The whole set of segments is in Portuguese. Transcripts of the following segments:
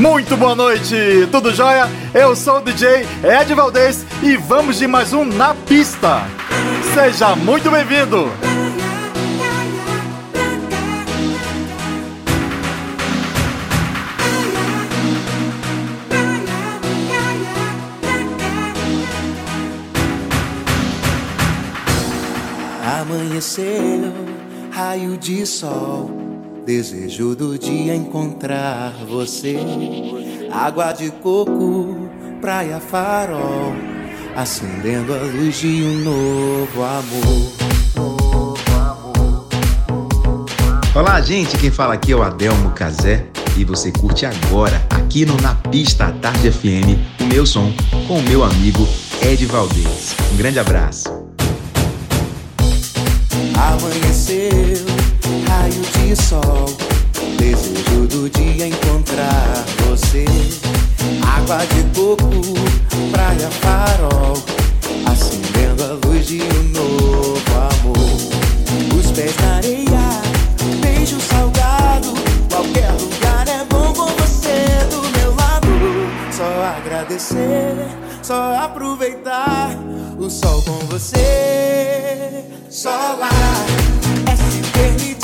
Muito boa noite, tudo jóia? Eu sou o DJ Ed Valdez e vamos de mais um Na Pista. Seja muito bem-vindo! Amanheceu, raio de sol. Desejo do dia encontrar você. Água de coco, praia farol. Acendendo a luz de um novo amor. Olá, gente. Quem fala aqui é o Adelmo Cazé. E você curte agora, aqui no Na Pista à Tarde FM, o meu som com o meu amigo Ed Valdez. Um grande abraço. Amanheceu, raio de sol. Desejo do dia encontrar você. Água de coco, praia farol. Acendendo a luz de um novo amor. Os pés na areia, beijo salgado. Qualquer lugar é bom com você do meu lado. Só agradecer, só aproveitar o sol com você. Só lá é se permitir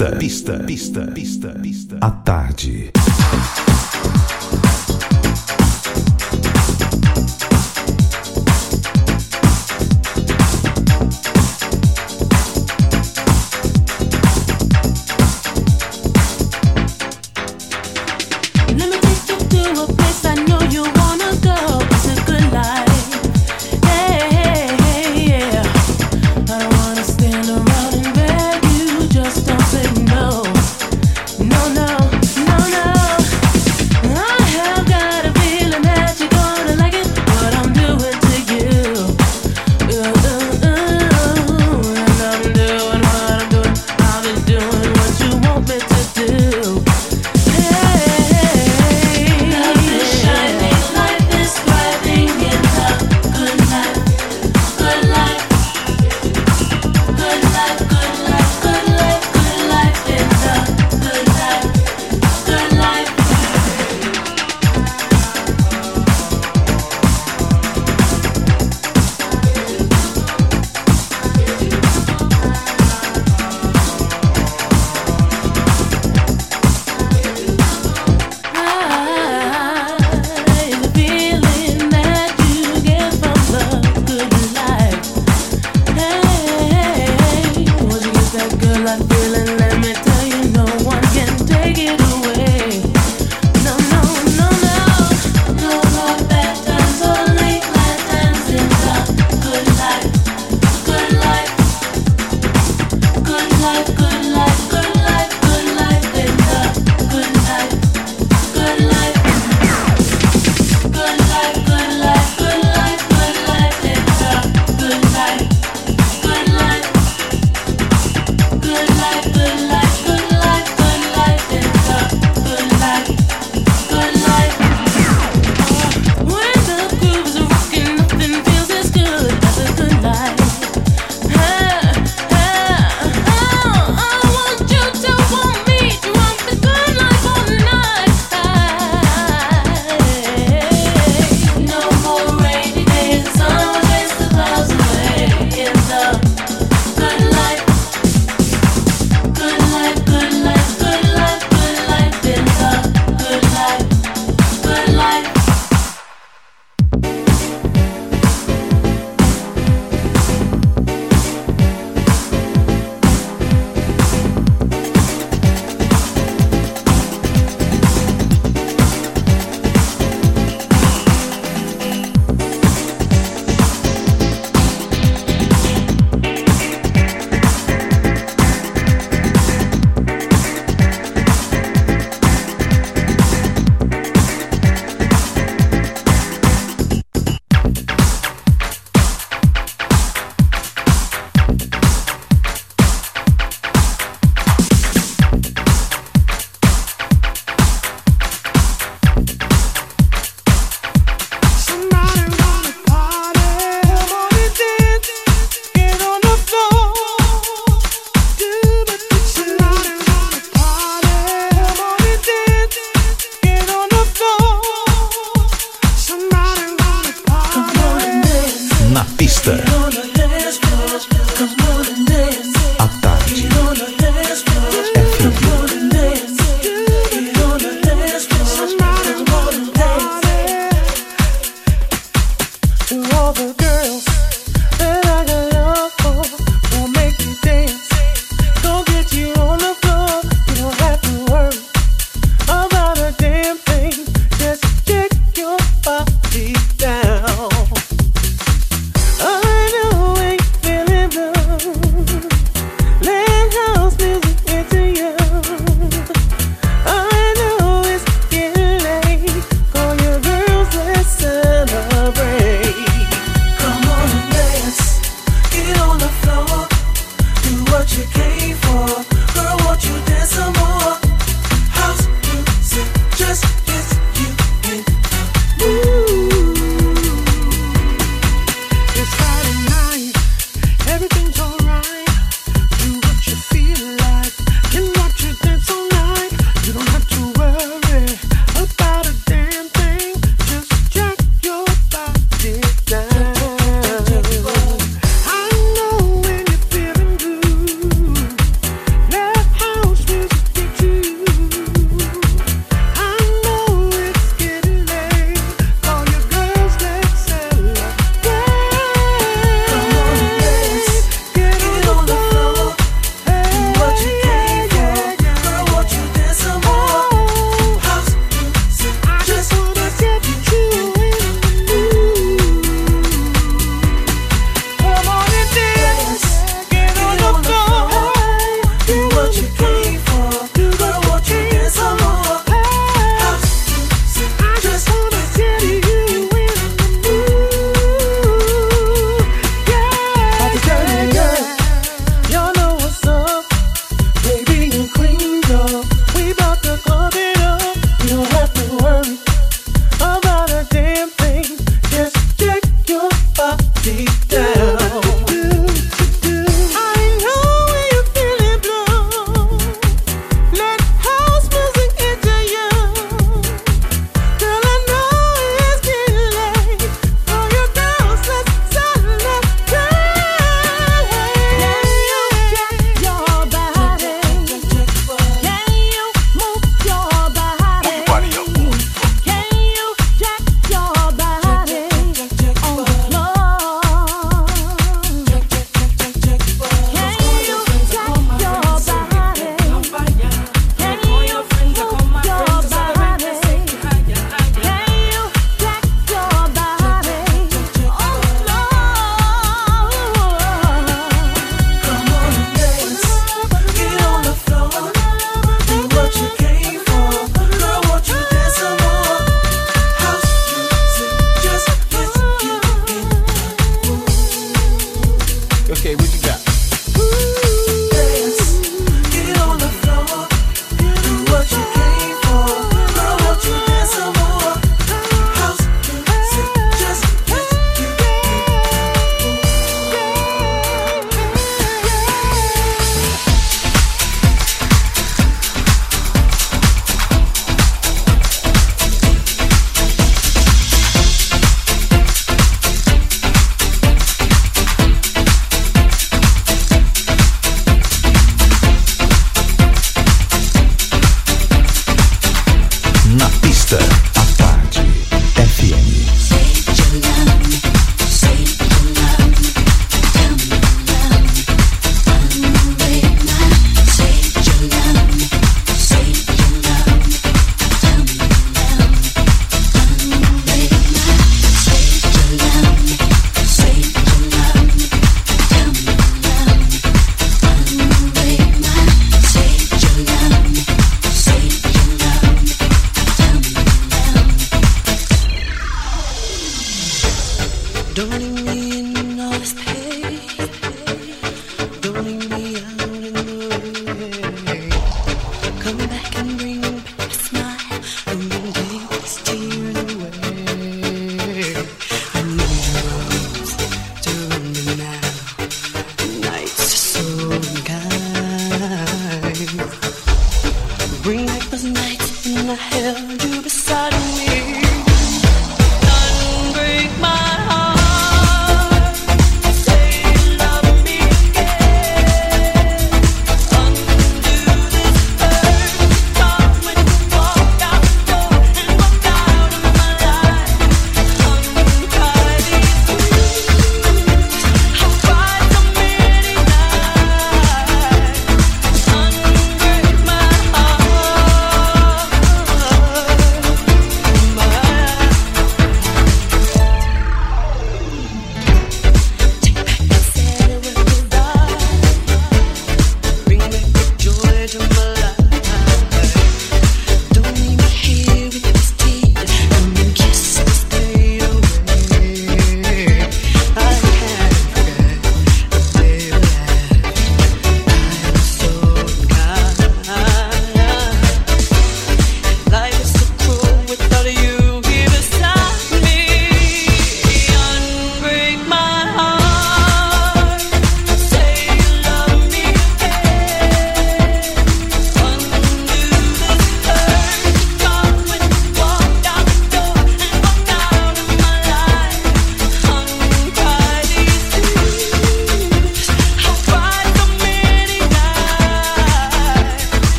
pista, pista, pista, pista, pista. À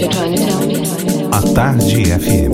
A Tarde FM.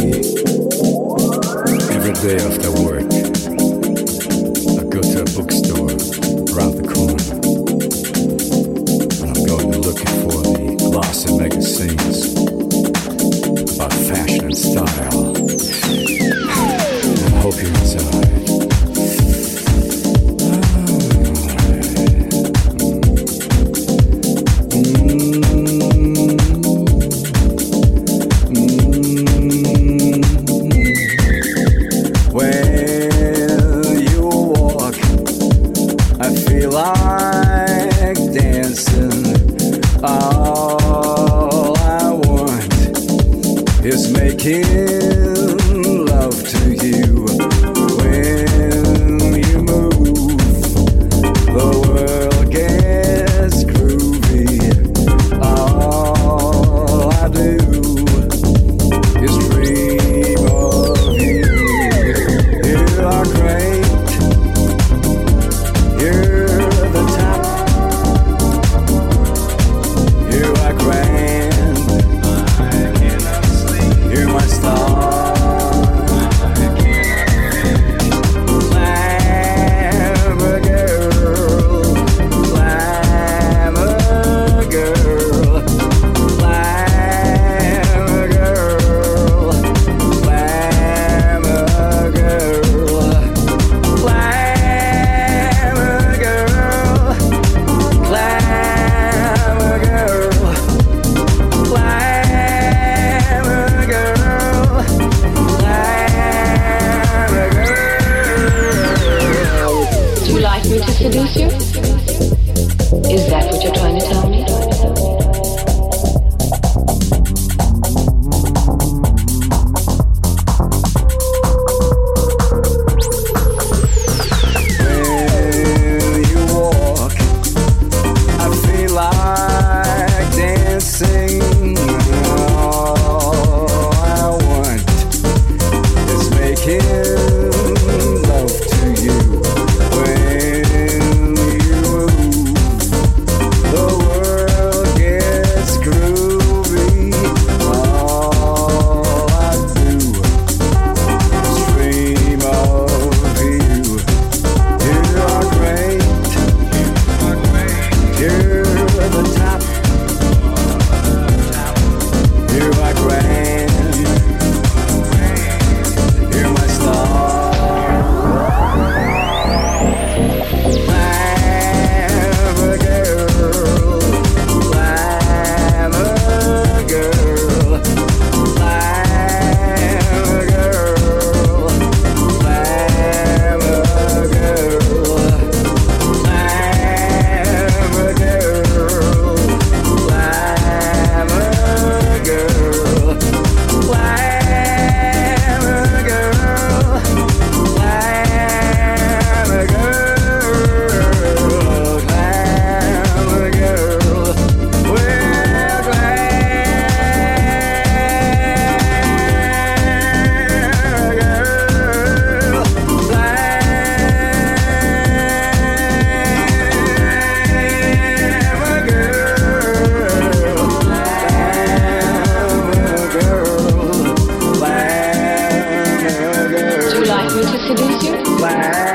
Seduce you? Is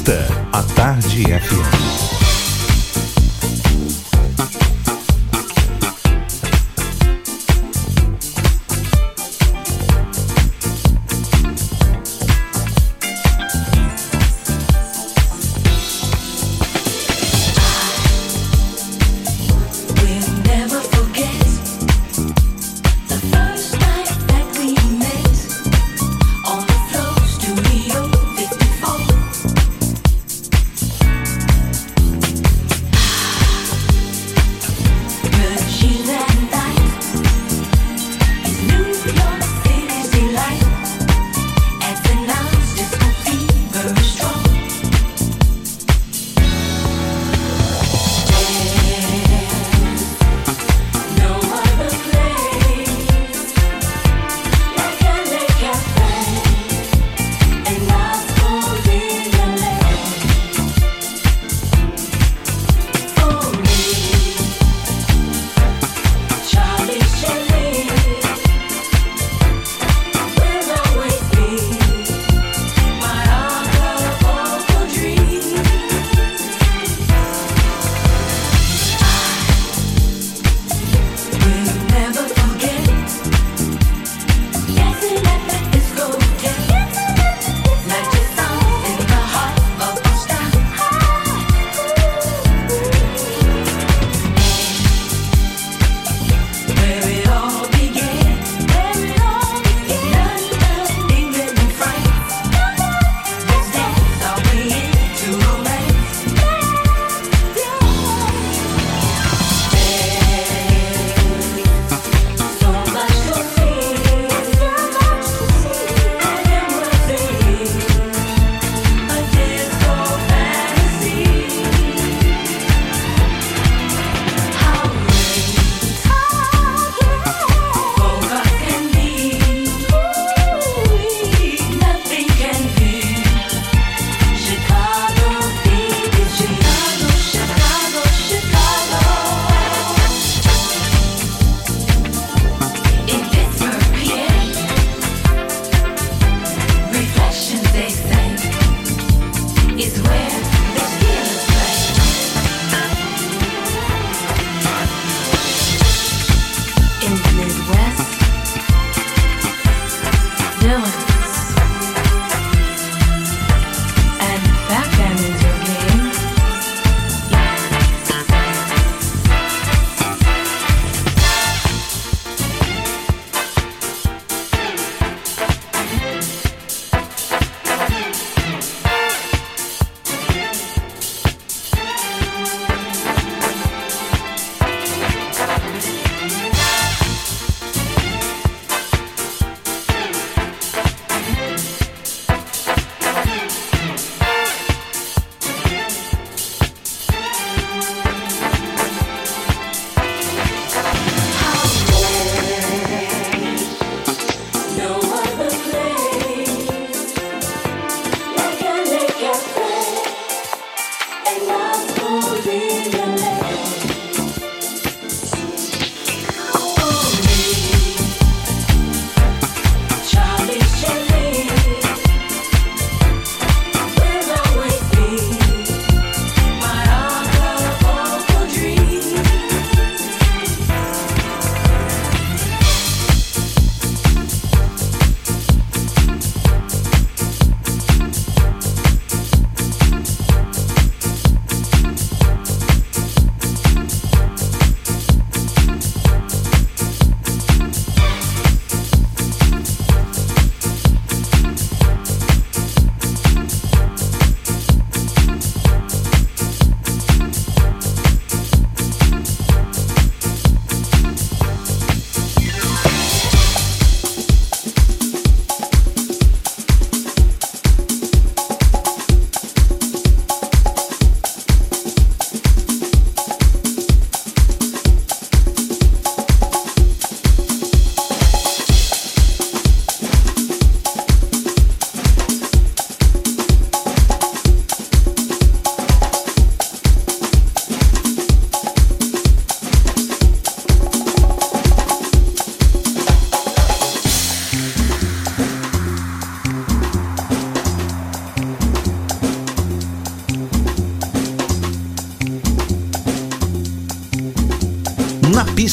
Na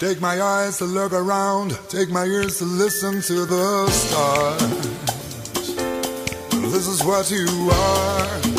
Take my eyes to look around, take my ears to listen to the stars. This is what you are.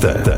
Na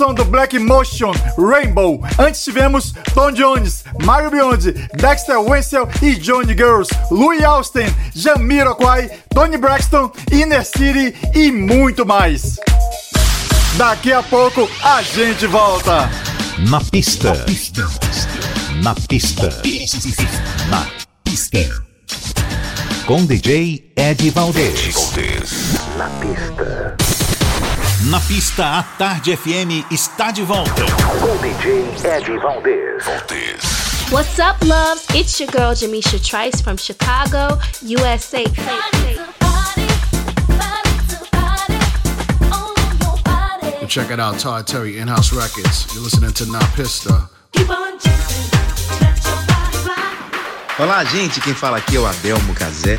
Som do Black Motion, Rainbow. Antes tivemos Tom Jones, Mario Beyond, Dexter Wenzel e Johnny Girls, Louis Austin, Jamiroquai, Tony Braxton, Inner City e muito mais. Daqui a pouco a gente volta. Na pista. Na pista. Na pista. Com DJ Ed Valdez. Na pista. Na pista, a Tarde FM está de volta. Com DJ Ed Valdez. What's up, loves? It's your girl Jamisha Trice from Chicago, USA. Check it out, Todd Terry, In House Records. You're listening to Na Pista. Olá, gente. Quem fala aqui é o Adelmo Cazé.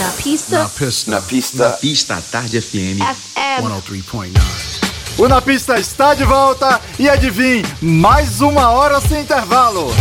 Na pista, Na Pista. Na pista. Na pista à Tarde FM. FM. 103.9. O Na Pista está de volta e adivinhe, mais uma hora sem intervalo.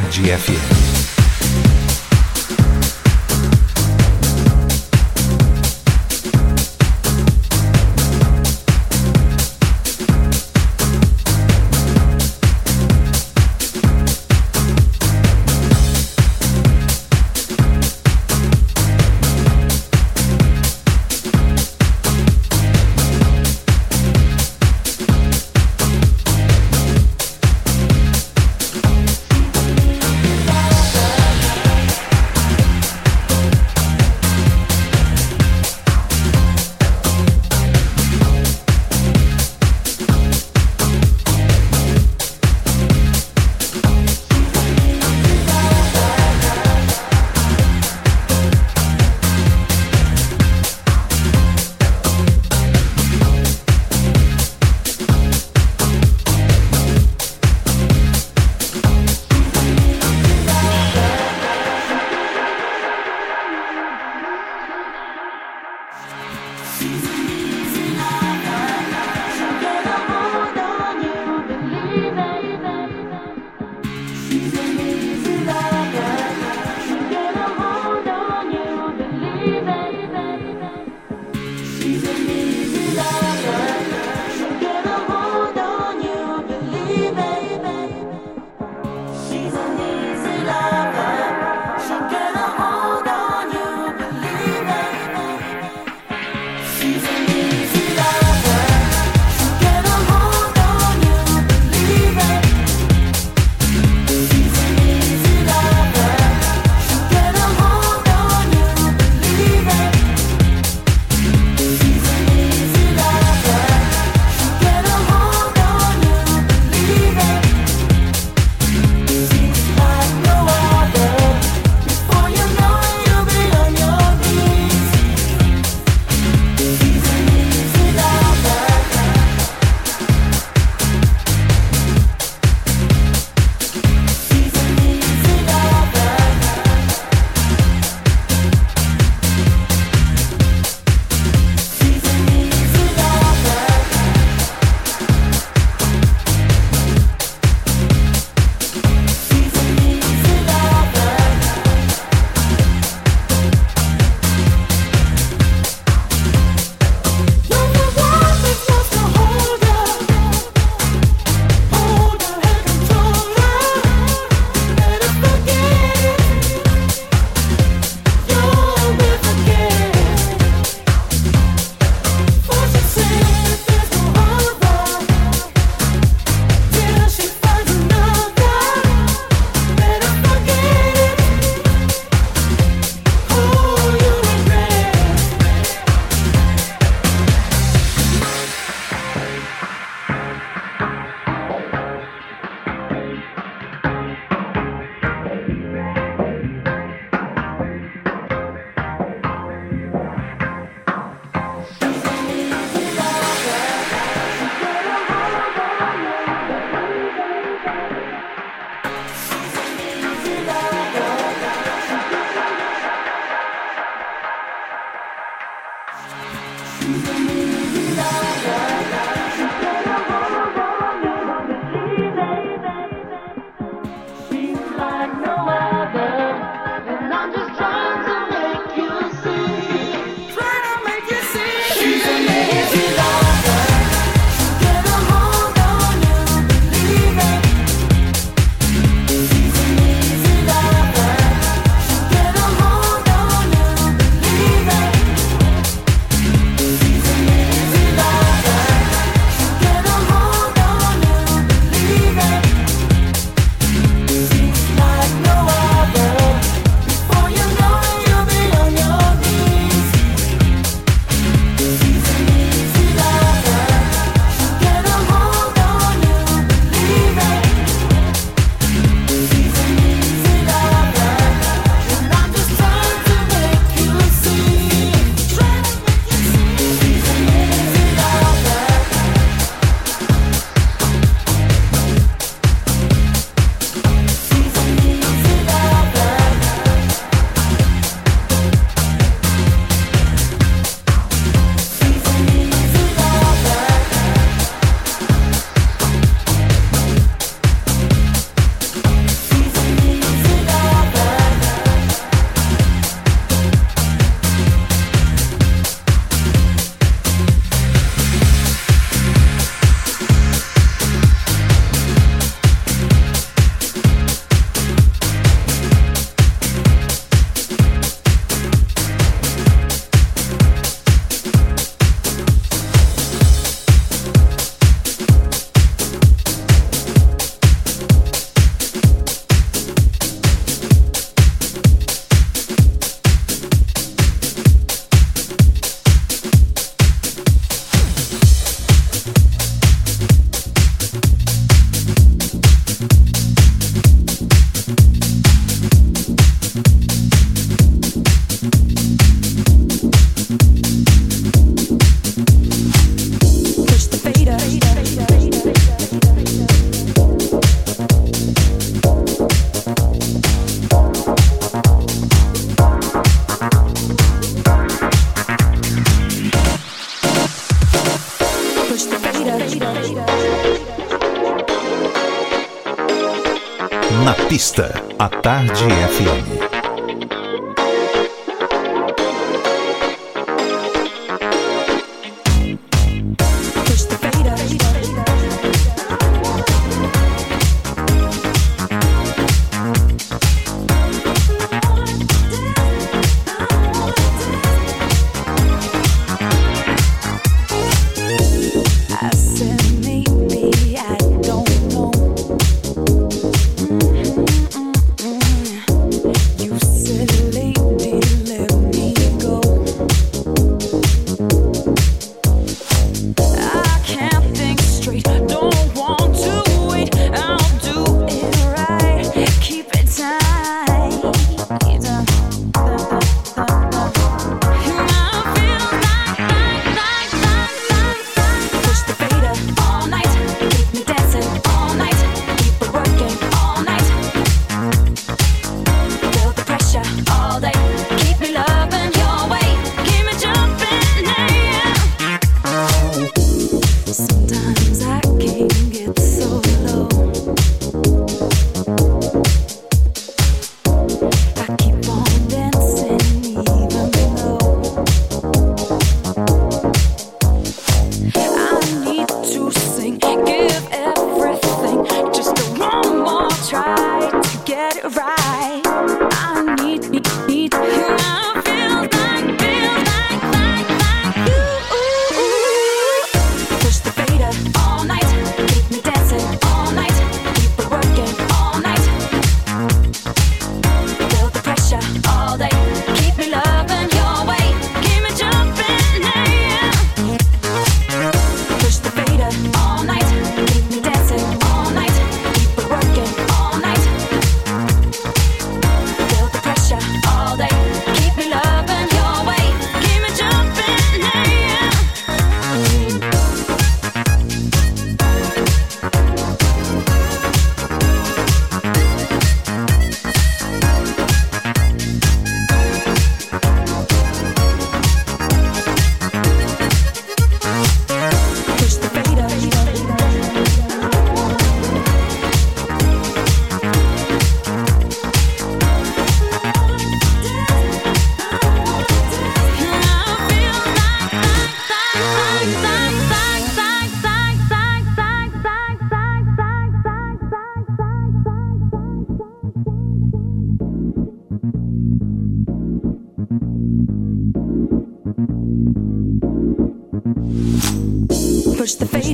Tarde FM.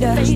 Fader.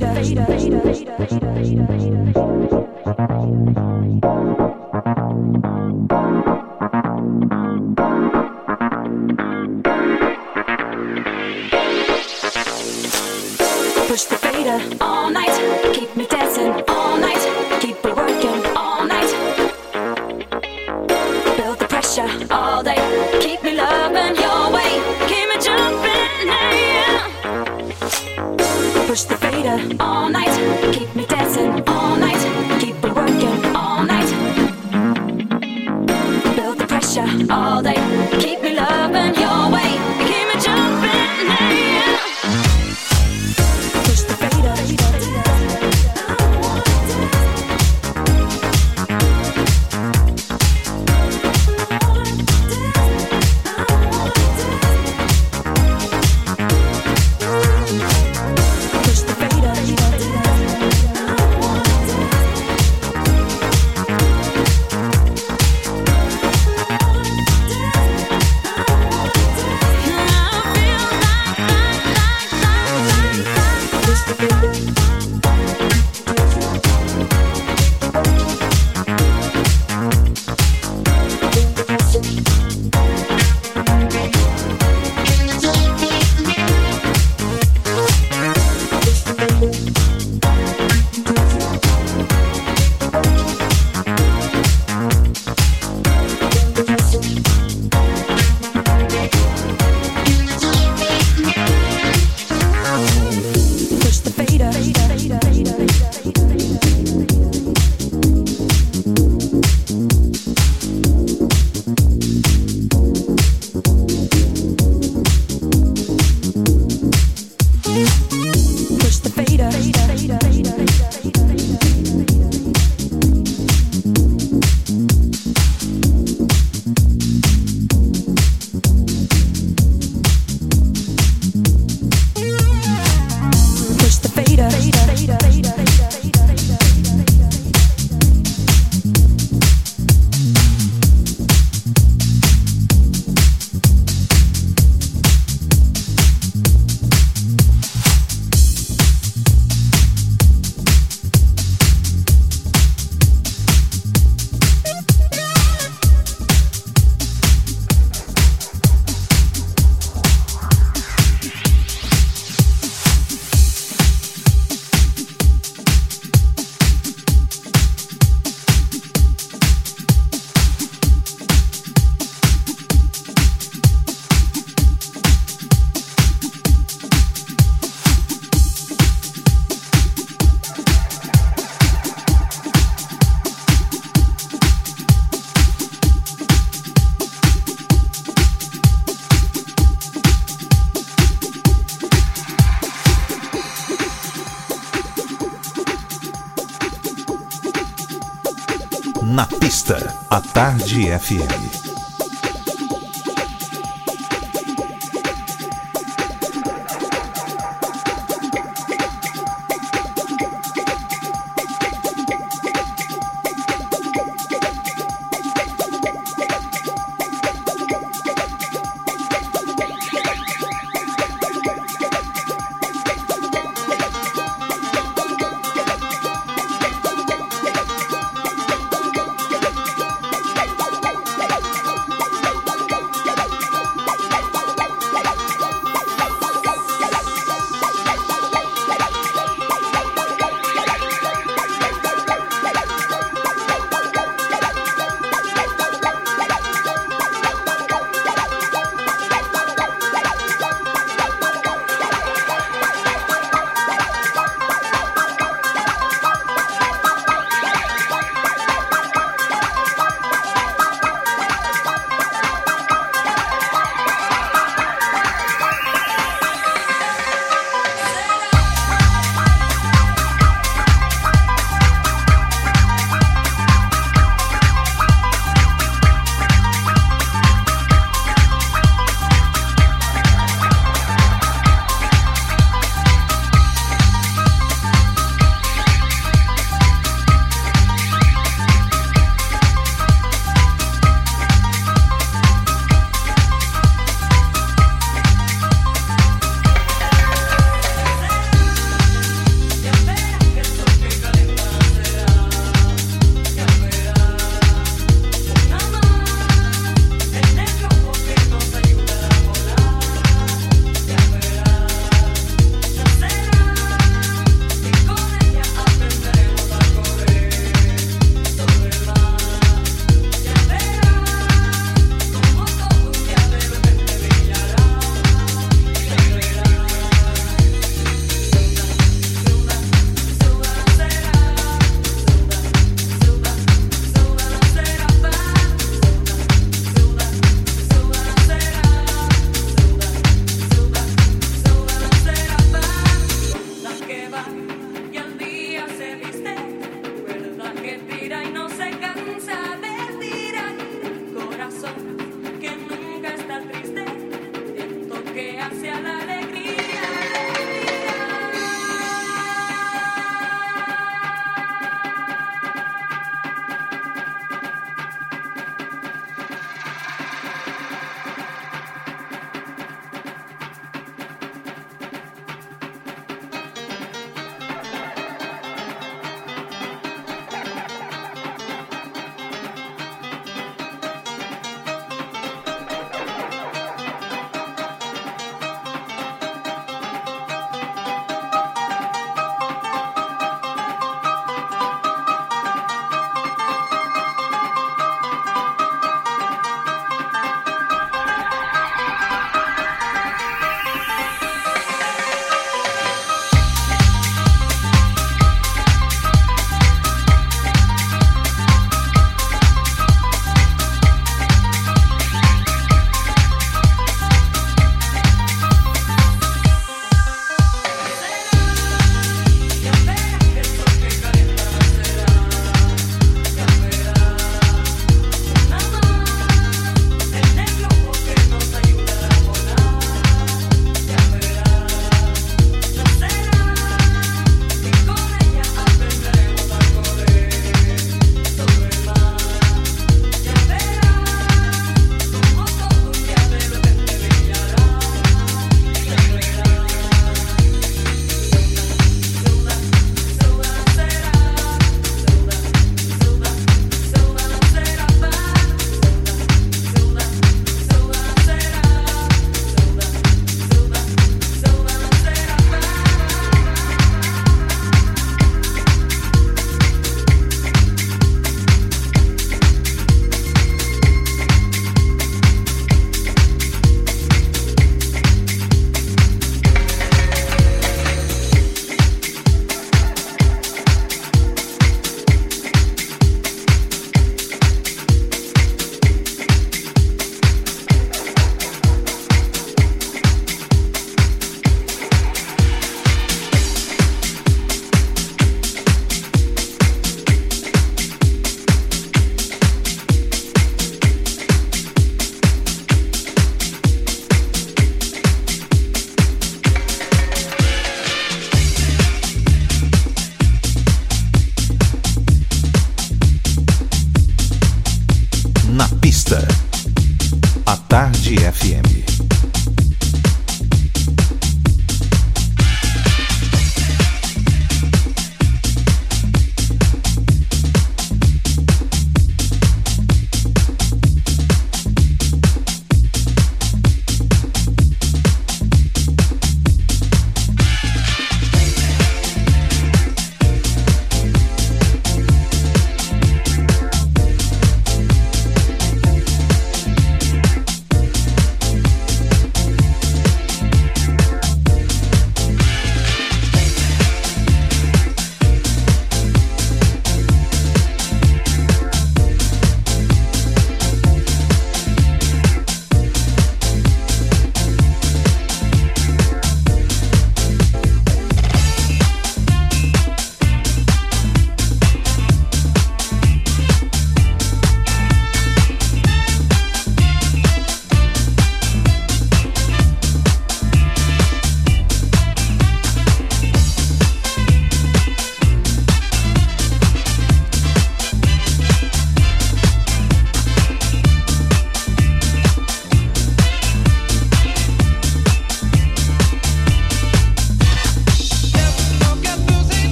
Tarde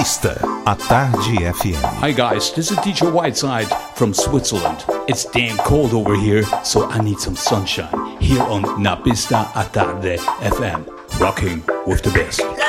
pista, a Tarde FM. Hi guys, this is teacher Whiteside from Switzerland. It's damn cold over here, so I need some sunshine. Here on Na Pista a Tarde FM, rocking with the best.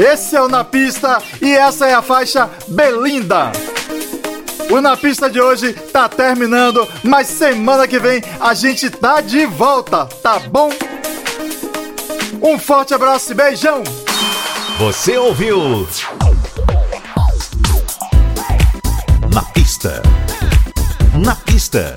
Esse é o Na Pista e essa é a faixa Belinda. O Na Pista de hoje tá terminando, mas semana que vem a gente tá de volta, tá bom? Um forte abraço e beijão! Você ouviu? Na pista. Na pista.